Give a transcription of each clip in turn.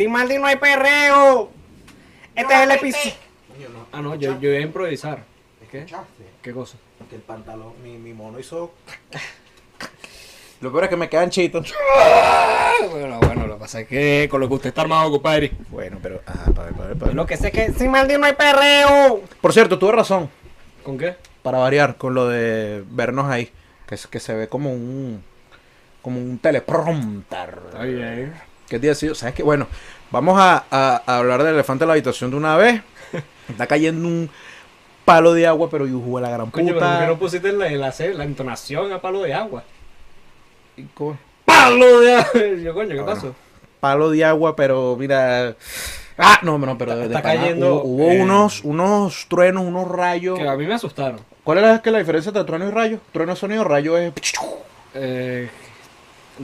Sin Maldi no hay perreo. Este es el episodio. Ah, no, yo, yo iba a improvisar. ¿Qué? ¿Qué cosa? Que el pantalón, mi, mi mono hizo. Lo peor es que me quedan chitos. Bueno, bueno, lo que pasa es que con lo que usted está armado, compadre. Bueno, pero. Ver, ver, ver. Lo que sé es que sin Maldi no hay perreo. Por cierto, tuve razón. ¿Con qué? Para variar, con lo de vernos ahí. Que, es, que se ve como un. Como un teleprompter. Está bien. ¿Qué día ha sido? ¿Sabes qué? Bueno, vamos a, a- a hablar del elefante en la habitación de una vez. Está cayendo un palo de agua, pero yo jugué la gran Coño, pero ¿por puta. qué no pusiste la, la, la entonación a palo de agua? Y co- ¡Palo de agua! Yo, coño, ¿qué Ah, pasó? Palo de agua, pero mira. Ah, no, no, pero de, Está de cayendo, Hubo, hubo eh, unos, unos truenos, unos rayos. Que a mí me asustaron. ¿Cuál es la, que la diferencia entre trueno y rayo? Trueno es sonido, rayo es. Eh,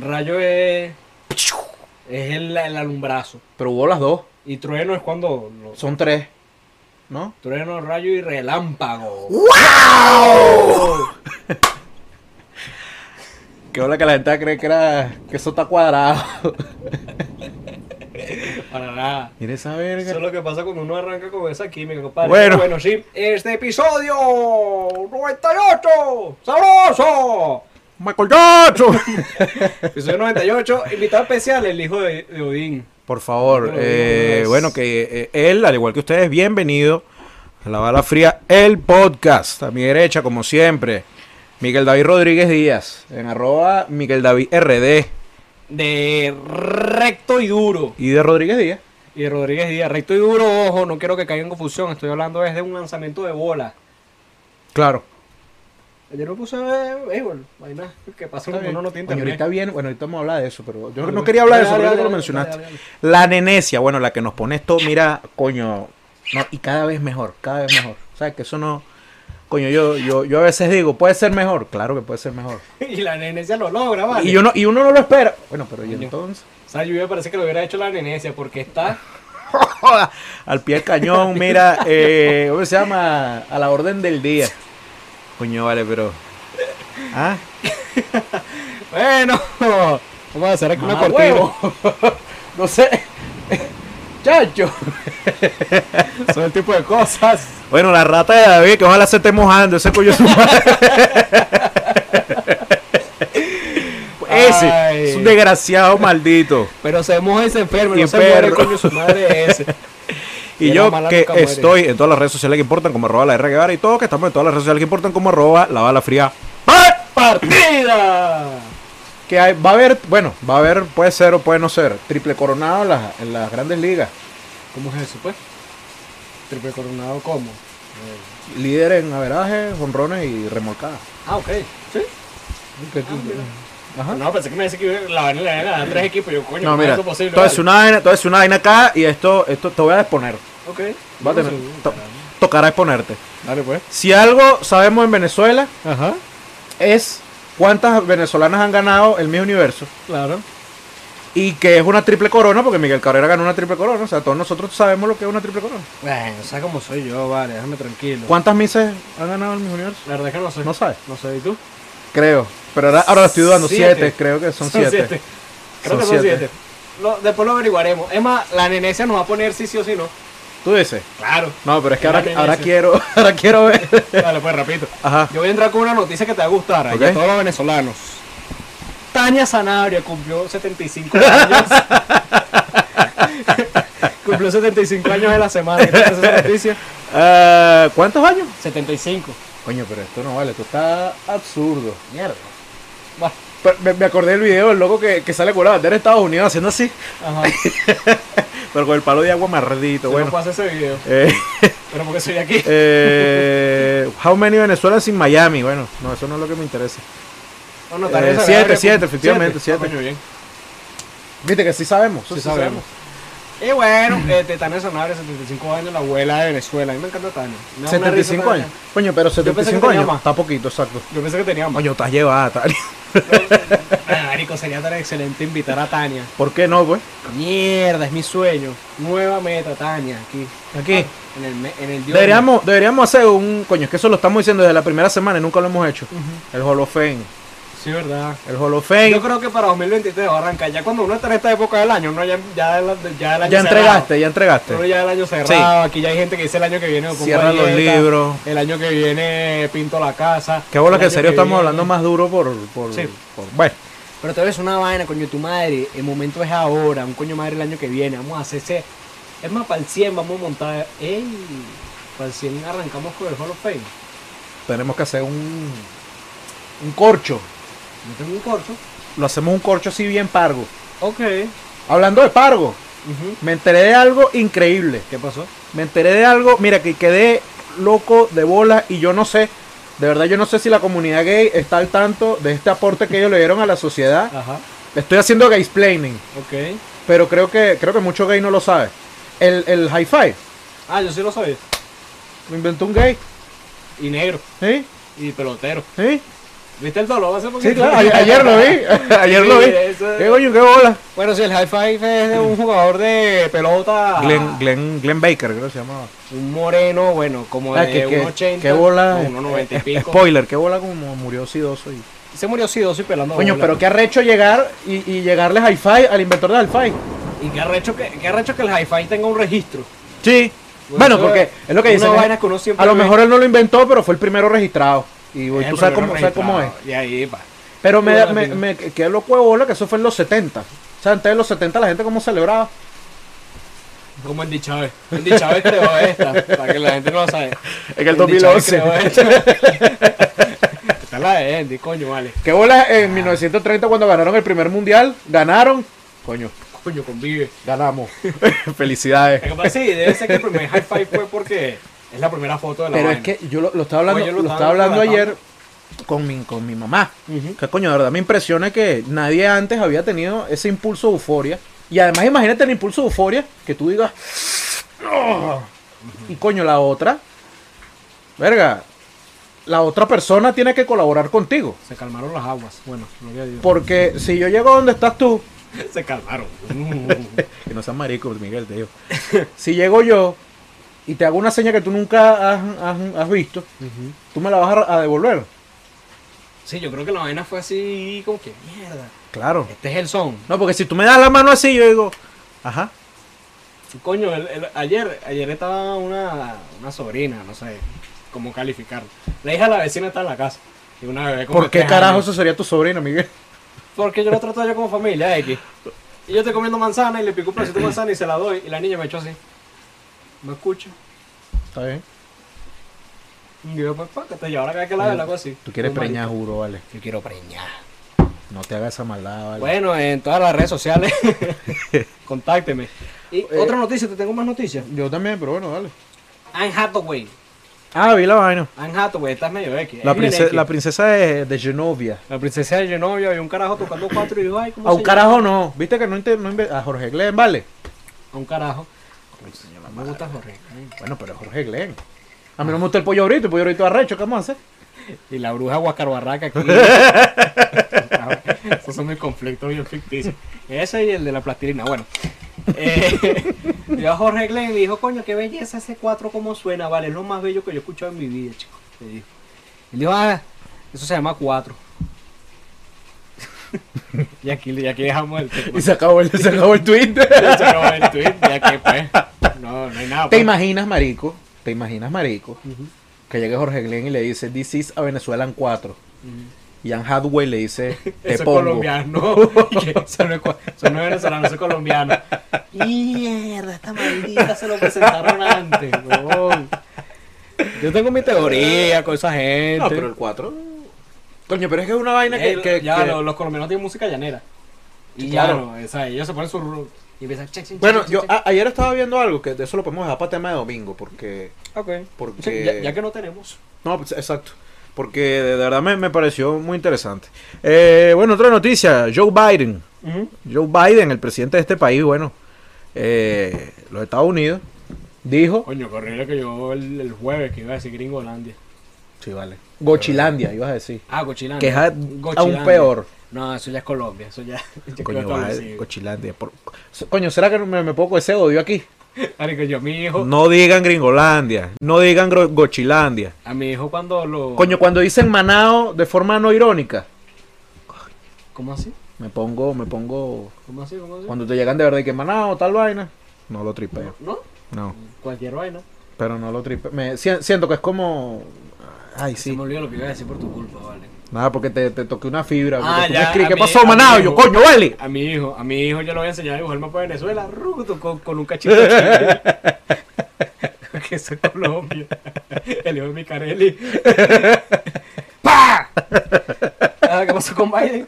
rayo es. Es el, el alumbrazo. Pero hubo las dos. Y trueno es cuando. lo- Son tres. ¿No? trueno, rayo y relámpago. Que hola que la gente cree que era. que eso está cuadrado. Para nada. Mira esa Eso verga. es lo que pasa cuando uno arranca con esa química, compadre. Bueno. bueno, sí. Este episodio 98. ¡Sabroso! Michael Jackson. Episodio 98. Invitado especial, el hijo de, de Odín. Por favor, Pero eh, bueno, que eh, él, al igual que ustedes, bienvenido a La Bala Fría, el podcast. A mi derecha, como siempre, Miguel David Rodríguez Díaz, en arroba Miguel David RD De recto y duro. y de Rodríguez Díaz. Y de Rodríguez Díaz, recto y duro, ojo, no quiero que caiga en confusión. Estoy hablando es de un lanzamiento de bola. Claro. Ayer me puse béisbol, vaina, que pasa cuando uno no tiene internet. ahorita bien, bueno, ahorita vamos a hablar de eso, pero yo no quería hablar de eso, pero lo mencionaste. La nenecia, bueno, la que nos pone esto, mira, coño, no, y cada vez mejor, cada vez mejor. O sea, que eso no, coño, yo, yo, yo a veces digo, puede ser mejor, claro que puede ser mejor. Y la nenecia lo logra, ¿vale? Y, yo no, y uno no lo espera. Bueno, pero y entonces, O sea, yo me parece que lo hubiera hecho la nenecia porque está... al pie del cañón, mira, eh, ¿cómo se llama? A la orden del día. Coño, vale, pero... ¿Ah? Bueno, vamos a hacer aquí una cortina. no sé. Chacho. Son el tipo de cosas. Bueno, la rata de David, que ojalá se esté mojando, ese coño su madre. ese, Ay. es un desgraciado maldito. Pero se moja y se enferma, Y no se muere coño su madre ese. Y Y yo que muere. estoy en todas las redes sociales que importan, como arroba la R Guevara y todo, que estamos en todas las redes sociales que importan, como arroba la bala fría. ¡Partida! Que hay, va a haber, bueno, va a haber, puede ser o puede no ser, triple coronado en las, en las grandes ligas. ¿Cómo es eso, pues? Triple coronado, ¿cómo? Líder en averaje, honrones y remolcadas. Ah, ok. ¿Sí? Ajá. No, pensé que me decía que la vaina le iban a tres equipos. Yo, coño, No, ¿cómo mira, es posible? todo es una vaina, todo es una vaina acá y esto, esto te voy a exponer. Ok. Va a tener- to- tocará exponerte. Dale, pues. Si algo sabemos en Venezuela Ajá. es cuántas venezolanas han ganado el Miss Universo Claro. y que es una triple corona, porque Miguel Cabrera ganó una triple corona, o sea, todos nosotros sabemos lo que es una triple corona. Bueno, sabes cómo soy yo, vale, déjame tranquilo. ¿Cuántas Misses han ganado el Miss Universo? La verdad es que no sé. No sabes. No sé, ¿y tú? Creo, pero ahora, ahora estoy dudando, Siete. siete, creo que son, siete. Creo Son que son siete. siete. Lo- después lo averiguaremos. Es más, la nenecia nos va a poner sí, sí o sí, no. ¿Tú dices? Claro. No, pero es que ahora, ahora quiero, ahora quiero ver. Dale, pues, repito. Ajá. Yo voy a entrar con una noticia que te va a gustar. a todos los venezolanos. Tania Sanabria cumplió 75 años. cumplió 75 años en la semana. ¿Qué te noticia? Ah, ¿Cuántos años? 75. Coño, pero esto no vale, esto está absurdo. Mierda. Me, me acordé del video del loco que, que sale con la bandera de Estados Unidos haciendo así, Ajá. pero con el palo de agua mardito. Bueno. No pasa ese video. eh, Pero porque soy aquí. eh, How many Venezuela sin Miami? Bueno, no, eso no es lo que me interesa. No, no, eh, siete, siete, efectivamente, siete. Ah, coño, bien. Viste que sí sabemos, Sí sí, sabemos. Y bueno, este, Tania Sanabria, 75 años, la abuela de Venezuela. A mí me encanta Tania. Me da una risa 75 Tania. años. Coño, pero pensé que 75 tenía años. más. Está poquito, exacto. Yo pensé que tenía más. Coño, estás llevada, Tania. Ah, Marico, sería tan excelente invitar a Tania. ¿Por qué no, pues? Mierda, es mi sueño. Nueva meta, Tania, aquí. Aquí. En el, me- en el Dios. Deberíamos, deberíamos hacer un. Coño, es que eso lo estamos diciendo desde la primera semana y nunca lo hemos hecho. El Hall of Fame. Sí, verdad. El Hall of Fame. Yo creo que para 2023 va a arrancar. Ya cuando uno está en esta época del año, uno ya, ya, el- ya el año Ya entregaste, ya entregaste. Uno ya el año cerrado. Aquí ya hay gente que dice el año que viene. Cierra los libros. El año que viene pinto la casa. Qué bola que en serio estamos viene- hablando más duro por... por, Sí. por- bueno, Pero te ves una vaina, coño, tu madre. El momento es ahora. Un coño madre el año que viene. Vamos a hacer ese. Es más, para el 100 vamos a montar. ¡Ey! Para el 100 arrancamos con el Hall of Fame. tenemos que hacer un... Un corcho. Un. Lo hacemos un corcho así bien pargo. Ok. Hablando de pargo, me enteré de algo increíble. ¿Qué pasó? Me enteré de algo, mira, que quedé loco de bola y yo no sé, de verdad yo no sé si la comunidad gay está al tanto de este aporte que ellos le dieron a la sociedad. Ajá. Estoy haciendo gay explaining, Ok. pero creo que creo que mucho gay no lo sabe. El, el hi-fi Ah, yo sí lo sabía. lo inventó un gay, Y negro. ¿sí? Y pelotero. ¿Sí? ¿Viste el dolor hace poquito? Sí, claro, ayer, ayer lo vi, ayer lo vi. eso- ¿Qué coño, qué bola? Bueno, sí, el high five es de un jugador de pelota. Glenn, Glenn, Glenn Baker, creo que se llamaba. Un moreno, bueno, como Ah, de que- que- 1,80. qué bola. no, 1,90 y eh, pico. Spoiler, qué bola como murió sidoso y... Se murió sidoso y pelando Coño, bola. pero qué arrecho llegar y, y llegarle hi-fi al inventor de hi-fi. Y qué arrecho que, qué arrecho que el high five tenga un registro. Sí. Bueno, Bueno, porque es lo que siempre A lo mejor él no lo inventó, pero fue el primero registrado. Y Es tú sabes cómo, sabes cómo es. Y ahí, pa. Pero me, me, me quedé loco de bola que eso fue en los 70. O sea, antes de los 70 la gente cómo celebraba. Como Andy Chávez. Andy Chávez creó esta, para que la gente no lo sabe. En el Andy Chávez 2011. creó esta. Esta es la de Andy, coño, vale. ¿Qué bola en 1930 cuando ganaron el primer mundial? Ganaron. Coño, Coño, convive. ganamos. Felicidades. Que debe ser que el primer high five fue porque es la primera foto de la Pero es que yo lo, lo estaba hablando, Oye, lo lo estaba hablando ayer con mi, con mi mamá. Que coño, de verdad me impresiona que nadie antes había tenido ese impulso de euforia. Y además imagínate el impulso de euforia que tú digas... "Oh". Y coño, la otra... Verga. La otra persona tiene que colaborar contigo. Se calmaron las aguas. Bueno, gloria a Dios. Porque si yo llego donde estás tú... Se calmaron. Que no seas marico, Miguel, te digo. Si llego yo y te hago una seña que tú nunca has, has- has visto, tú me la vas a, devolver. Sí, yo creo que la vaina fue así como que mierda. Claro. Este es el son. No, porque si tú me das la mano así, yo digo... Ajá. Coño, el- el- ayer, ayer estaba una, una sobrina, no sé cómo calificarla. La hija de la vecina está en la casa. Y una bebé como ¿Por qué carajo años. eso sería tu sobrino, Miguel? Porque yo lo trato yo como familia, X. Y yo estoy comiendo manzana y le pico un pedacito de manzana y se la doy. Y la niña me echó así. ¿Me escucha? Está bien. Y yo, pues, pa, que te lleva la cara que la algo así. Tú quieres preñar, juro, vale. Yo quiero preñar. No te hagas esa maldad, vale. Bueno, en todas las redes sociales, contácteme. Y Eh, otra noticia, te tengo más noticias. Yo también, pero bueno, dale. Anne Hathaway. Ah, vi la vaina. Anne Hathaway, estás medio X. La, es bien prince- X. la princesa de, de Genovia. La princesa de Genovia y un carajo tocando cuatro y dijo, ay, ¿cómo A un carajo no. ¿Viste que no, no A Jorge Glenn, vale. A un carajo. Me gusta Jorge. Bueno, pero Jorge Glenn. A mí no me gusta el pollo ahorita, el pollo ahorita arrecho, ¿qué vamos a hacer? Y la bruja Guacarbarraca aquí. Esos son mis conflictos bien ficticios. Ese y el de la plastilina. Bueno. Eh, yo a Jorge Glenn le dijo, coño, qué belleza ese 4 como suena, vale, es lo más bello que yo he escuchado en mi vida, chico. Le dijo. Él dijo, ah, eso se llama 4. y, aquí, y aquí dejamos el tema. Y se acabó el, se acabó el tweet. Se acabó el tweet, ya que pues. No, no hay nada. ¿Te pues. imaginas, marico? ¿Te imaginas, marico? Ujú, Que llegue Jorge Glenn y le dice, This is a Venezuelan 4. ujú. Y Anne Hathaway le dice, te Eso es pongo. colombiano. Eso no es, eso no es venezolano, eso es colombiano. Mierda, esta maldita se lo presentaron antes. Yo tengo mi teoría con esa gente. No, pero el 4. Coño, pero es que es una vaina que. Que- ya, que- Los, los colombianos tienen música llanera. Y claro. no, o sea, ellos se ponen su. Y empiezan. check, check, Bueno, check, yo check, a- ayer estaba viendo algo que de eso lo podemos dejar para tema de domingo, porque. Ok. porque- Sí, ya, ya que no tenemos. No, pues, exacto. Porque de verdad me, me pareció muy interesante. Eh, bueno, otra noticia: Joe Biden. Joe Biden, el presidente de este país, bueno, eh, los Estados Unidos, dijo. Coño, horrible que yo el, el jueves que iba a decir Gringolandia. Sí, vale. Gochilandia, ibas a decir. Ah, Gochilandia. Que es a- Gochilandia. aún peor. No, eso ya es Colombia. Eso ya. ya Coño. Gochilandia. por- Coño, ¿será que me, me pongo con ese odio aquí? Yo mi hijo. No digan Gringolandia, no digan Gochilandia. A mi hijo cuando lo. Coño, cuando dicen Manao de forma no irónica, ¿Cómo así? Me pongo, me pongo. ¿Cómo así? ¿Cómo así? Cuando te llegan de verdad y que manado, tal vaina. No lo tripeo. ¿No? No, Cualquier vaina. pero no lo tripeo. Me, si- siento que es como. Ay, Se sí. me olvidó lo que iba a decir por tu culpa, vale. Nada, porque te, te toqué una fibra. Ah, ya, me ¿qué mí- pasó, manado? Yo, coño, vale. A mi hijo, a mi hijo yo le voy a enseñar a dibujar mapa de Venezuela, ruto, con, con un cachito de que eso es Colombia. El hijo de Micarelli. ¡Pah! Ah, ¿Qué pasó con Biden?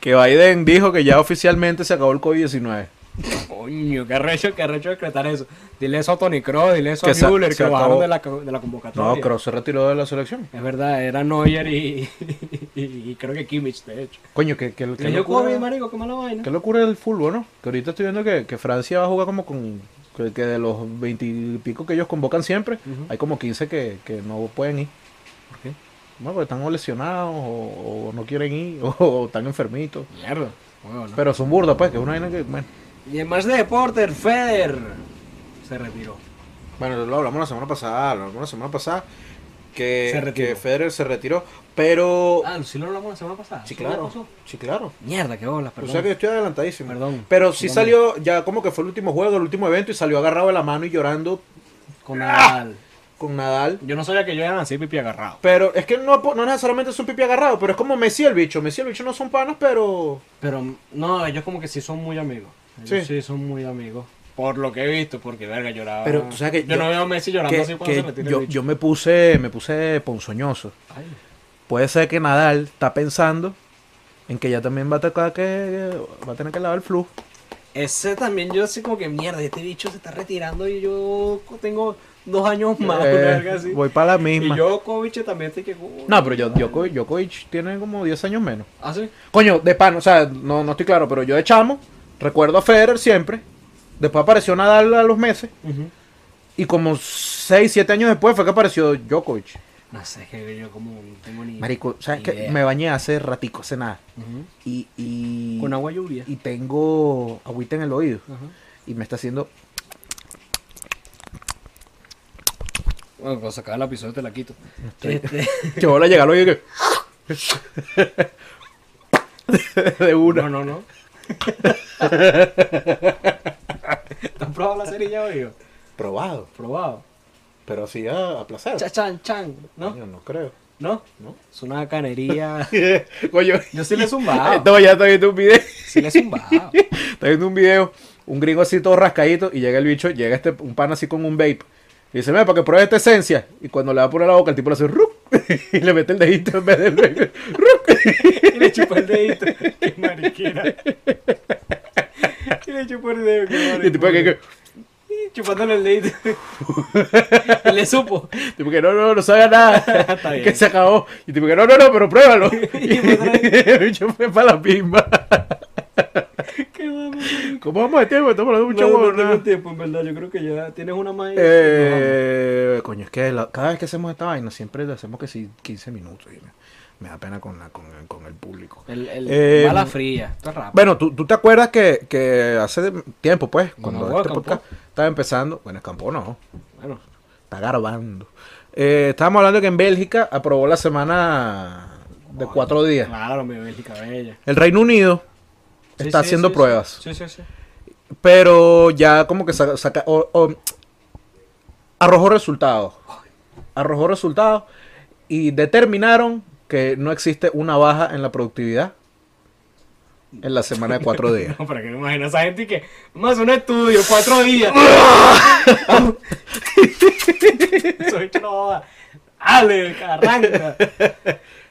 Que Biden dijo que ya oficialmente se acabó el COVID-19. Coño, qué arrecho, qué arrecho decretar eso. Dile eso a Tony Kroos, dile eso Que a Müller, que bajaron de la, de la convocatoria. No, Kroos se retiró de la selección. Es verdad, era Neuer y, y, y creo que Kimmich, de hecho. Coño, que, que, que locura, COVID, marico, qué mala vaina. qué locura el fútbol, ¿no? Que ahorita estoy viendo que, que Francia va a jugar como con... Que, que de los veintipico que ellos convocan siempre, hay como 15 que, que no pueden ir. ¿Por qué? Bueno, porque están lesionados o, o no quieren ir o, o están enfermitos. Mierda. Bueno, ¿no? Pero son burdas, pues, que es una vaina que... Bueno, Y en más de deporte, el Federer se retiró. Bueno, lo hablamos la semana pasada, lo hablamos la semana pasada, que, que Federer se retiró, pero... Ah, sí lo hablamos la semana pasada. sí, ¿Eso ya claro, sí, claro. Mierda, qué bolas, O perdón. sea que yo estoy adelantadísimo. Perdón. Pero sí Perdón. salió, ya como que fue el último juego, el último evento, y salió agarrado de la mano y llorando Con Nadal. con Nadal. Yo no sabía que yo eran así pipi agarrado. Pero es que no, no necesariamente es un pipi agarrado, pero es como Messi el bicho. Messi el bicho no son panas, pero... Pero no, ellos como que sí son muy amigos. Ellos Sí. sí, son muy amigos. Por lo que he visto, porque verga lloraba. Pero, tú sabes que yo, yo- no veo a Messi llorando que- así cuando que se retira yo, el bicho. yo me puse me puse ponzoñoso. Ay. Puede ser que Nadal está pensando en que ya también va a, tocar que, va a tener que lavar el flujo. Ese también yo así como que mierda, este bicho se está retirando y yo tengo dos años más, Eh, una verga así. voy para la misma. Y yo, Kovic, también estoy que... No, pero yo, Djokovic, Djokovic tiene como 10 años menos. ¿Ah, sí? Coño, de pan, o sea, no, no estoy claro, pero yo de chamo recuerdo a Federer siempre. Después apareció Nadal a los meses. Y como 6, 7 años después fue que apareció Djokovic. No sé, es que yo como no tengo ni... Marico, ¿sabes qué? Me bañé hace ratico, hace nada. Y, y, Con agua lluvia. y tengo agüita en el oído. Y me está haciendo... Bueno, cuando se acaba el episodio te la quito. Este, Que voy a llegar al oído y que... de una. no, no, no. ¿Te has probado la cerilla hoy? o? Probado. Probado. Pero así a, a placer. Cha, chan, chan. ¿No? Coño, no creo. ¿No? ¿No? Es una canería. Coño. Yo sí le he zumbado. No, ya está viendo un video. Sí le he zumbado. Está viendo un video, un gringo así todo rascadito, y llega el bicho, llega este, un pan así con un vape. Y dice, mira, para que pruebe esta esencia. Y cuando le va a poner la boca, el tipo le hace ¡rup! y le mete el dedito en vez del. Y le chupó el dedito. Qué mariquera. Y le chupó el dedo. Qué y el tipo que, Y Chupándole el dedito. Y le supo. tipo que no, no, no sabe nada. Que se acabó. Y tipo que no, no, no, pero pruébalo. Y fue para la pimba. ¿Cómo vamos de tiempo? Estamos hablando mucho No, no tengo tiempo, en verdad. Yo creo que ya tienes una más. Eh, coño, es que la- cada vez que hacemos esta vaina siempre le hacemos que sí 15 minutos y me, me da pena con, la, con, el, con el público. El, el Eh, bala fría. Rápido. Bueno, ¿tú, tú te acuerdas que, que hace tiempo, pues, cuando este Campo. podcast estaba empezando, bueno, Escampó no, Bueno, está garbando. Eh, estábamos hablando que en Bélgica aprobó la semana de cuatro días. claro, mi Bélgica bella. El Reino Unido Sí, está sí, haciendo sí, pruebas, Sí, sí, sí. pero ya como que saca, saca- o- o- arrojó resultados. Arrojó resultados y determinaron que no existe una baja en la productividad en la semana de cuatro días. No, para que no imagino a esa gente que hacer un estudio, cuatro días. Soy no Ale, arranca.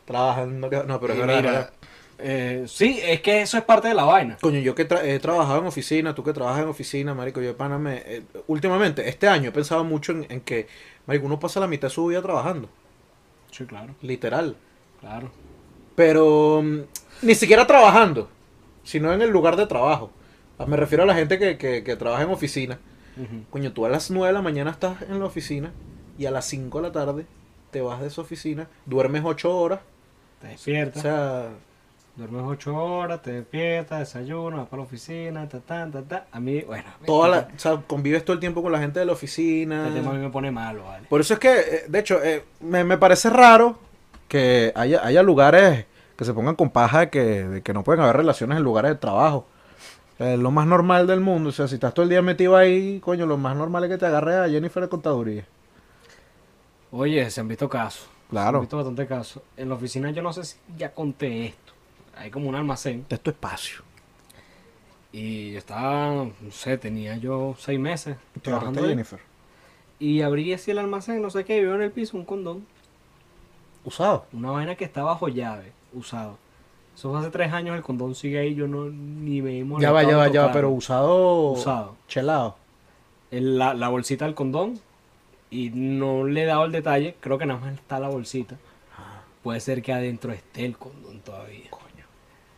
Trabajando, no, pero es verdad. Eh, sí, es que eso es parte de la vaina. Coño, yo que tra- he trabajado en oficina, tú que trabajas en oficina, marico, yo de pana me... eh, últimamente, este año he pensado mucho en, en que, marico, uno pasa la mitad de su vida trabajando, Sí, claro, literal. claro. Pero mm, ni siquiera trabajando, sino en el lugar de trabajo. Me refiero a la gente que, que, que trabaja en oficina. Coño, tú a las 9 de la mañana estás en la oficina y a las 5 de la tarde te vas de esa oficina, duermes 8 horas, Te o despiertas, sea, duermes ocho horas, te despiertas, desayunas, vas para la oficina, ta, ta, ta, ta. A mí, bueno, toda la, o sea, convives todo el tiempo con la gente de la oficina. este tema a mí me pone malo, ¿vale? Por eso es que, eh, de hecho, eh, me, me parece raro que haya, haya lugares que se pongan con paja de que, de que no pueden haber relaciones en lugares de trabajo. Es lo más normal del mundo. O sea, si estás todo el día metido ahí, coño, lo más normal es que te agarre a Jennifer de contaduría. Oye, se han visto casos. Se Claro. han visto bastante casos. En la oficina yo no sé si ya conté esto. Hay como un almacén. De tu espacio. Y yo estaba, no sé, tenía yo seis meses Te agarraste ahí. Jennifer. Y abrí así el almacén, no sé qué, y veo en el piso un condón. Usado. Una vaina que está bajo llave, usado. Eso fue hace tres años, el condón sigue ahí, yo no ni me he Ya va, ya va, ya va, pero usado. Usado. Chelado. El- la, la bolsita del condón y no le he dado el detalle, creo que nada más está la bolsita. Puede ser que adentro esté el condón todavía.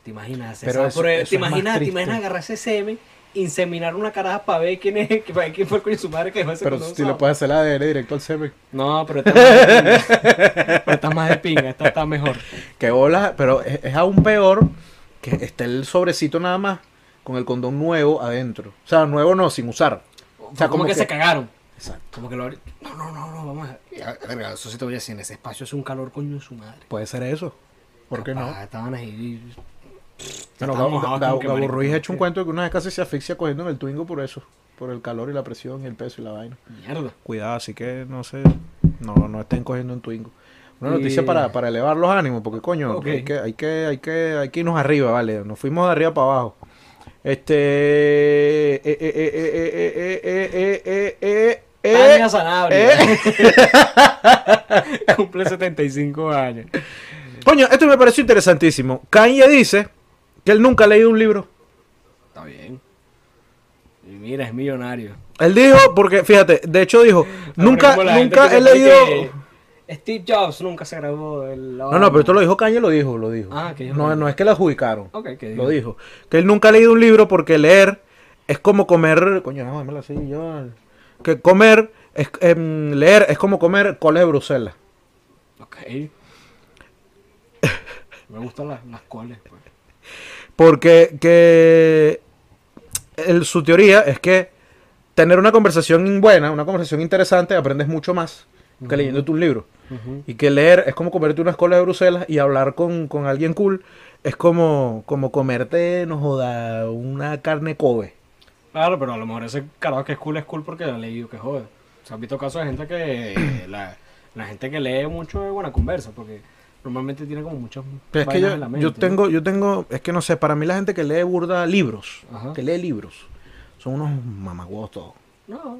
¿Te imaginas? hacer Pero esa eso- prueba? eso ¿Te imaginas, te imaginas agarrar ese semen, inseminar una caraja para ver quién es, para ver quién fue el coño de su madre que dejó ese Pero si le usado? puedes hacer la ADN directo al semen. No, pero esta es más de pinga. Pero esta es más de pinga, esta está mejor. Que bola, pero es, es aún peor que esté el sobrecito nada más con el condón nuevo adentro. O sea, nuevo no, sin usar. O sea, como como que, que- se cagaron. Exacto. Como que lo abrí- No, no, no, no, vamos a. Verga, eso sí te voy a decir, en ese espacio es un calor coño de su madre. Puede ser eso. ¿Por qué no? Estaban ahí. Bueno, Gabo, Gabo, Ruiz ha hecho un cuento de que una vez casi se asfixia cogiendo en el Twingo por eso, por el calor y la presión y el peso y la vaina. Mierda. Cuidado, así que no sé, no, no estén cogiendo en Twingo. Una noticia para, para, elevar los ánimos, porque coño, hay, que, hay, que, hay, que, hay que irnos arriba, vale, nos fuimos de arriba para abajo. Este. Eh, eh, eh, eh, eh, eh, eh Cumple 75 años. Coño, esto me pareció interesantísimo. Kanye dice que él nunca ha leído un libro. Está bien. Y mira, es millonario. Él dijo, porque fíjate, de hecho dijo, nunca, la nunca he leído. Steve Jobs nunca se graduó del. No, no, pero esto lo dijo Kanye, lo dijo, lo dijo. Ah, que dijo no, no es que lo adjudicaron. Ok, que Lo dijo. Que él nunca ha leído un libro porque leer es como comer. Coño, no, démelo así, yo. Que comer. Es, em, leer es como comer coles de Bruselas. Ok. Me gustan las, las coles. Pues. Porque que el- su teoría es que tener una conversación buena, una conversación interesante, aprendes mucho más que leyendo un libro. Ujú. Y que leer es como comerte unas colas de Bruselas y hablar con, con alguien cool es como, como comerte, no joda, una carne Kobe. Claro, pero a lo mejor ese carajo que es cool es cool porque lo ha leído que jode. Se han visto casos de gente que. la, la gente que lee mucho es buena conversa porque normalmente tiene como muchas. Pero es que yo, en la yo mente, ¿no? tengo, yo tengo, es que no sé, para mí la gente que lee burda libros, Ajá. que lee libros, son unos mamagüos todos. No.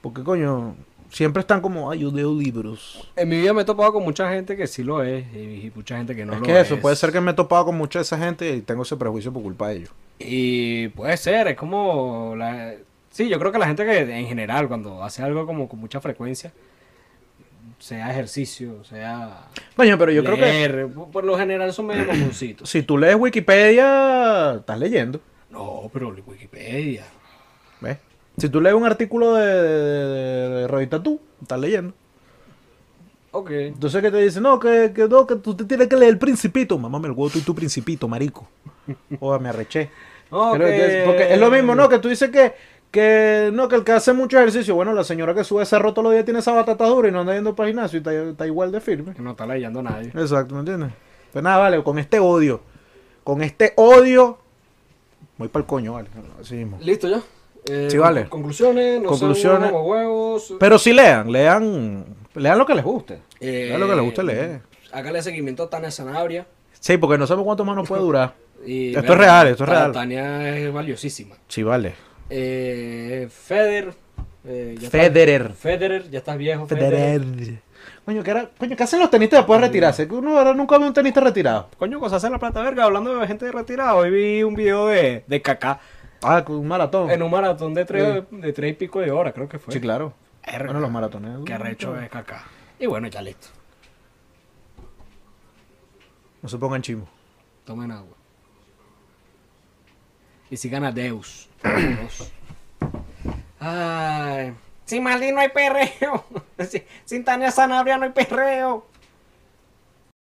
Porque coño, siempre están como, ay, yo leo libros. En mi vida me he topado con mucha gente que sí lo es y, y mucha gente que no es lo que eso, es. puede ser que me he topado con mucha de esa gente y tengo ese prejuicio por culpa de ellos. Y puede ser, es como la... Sí, yo creo que la gente que en general cuando hace algo como con mucha frecuencia, sea ejercicio, sea Coño, pero yo creo que por- lo general son medio mamoncitos. si tú lees Wikipedia, estás leyendo. No, pero Wikipedia. ¿Ves? Si tú lees un artículo de, de, de, de Revista Tú, estás leyendo. Ok. Entonces que te dicen, no, que, que no, que tú te tienes que leer el principito. Mamá, me el huevo tú y tu principito, marico. Joder, me arreché. Ok. Pero Porque es lo mismo, ¿no? Que tú dices que, que no, que el que hace mucho ejercicio, bueno, la señora que sube cerro todos los días tiene esa batata dura y no anda yendo para el gimnasio y está, está igual de firme. Que no está leyendo nadie. Exacto, ¿me entiendes? Pues nada, vale, con este odio, con este odio, voy para el coño, vale. Así mismo. Listo ya. Eh, Sí, vale. Conclusiones, no Conclusiones. sean huevos. Pero sí lean, lean, lean lo que les guste. Eh, Lean lo que les guste leer. Hágale seguimiento a Tania Sanabria. Sí, porque no sabemos cuánto más nos puede durar. Y, Esto es real, esto es real. Tania es valiosísima. Sí, vale. Eh, Federer. eh, ya Federer. Federer, ya estás viejo. Federer. Coño, ¿qué, era? Coño, ¿qué hacen los tenistas después de retirarse? Uno ahora nunca ve un tenista retirado. Coño, cosas hacer la plata verga. Hablando de gente retirada, hoy vi un video de, de Kaká Ah, con un maratón. en un maratón de tres, de tres y pico de hora, creo que fue. Sí, claro. Verga. Bueno, los maratones. Qué arrecho es Kaká. Y bueno, ya listo. No se pongan chimo. Tomen agua. Y sigan a Deus. Ay. Sin Maldi no hay perreo. Sin Tania Sanabria no hay perreo.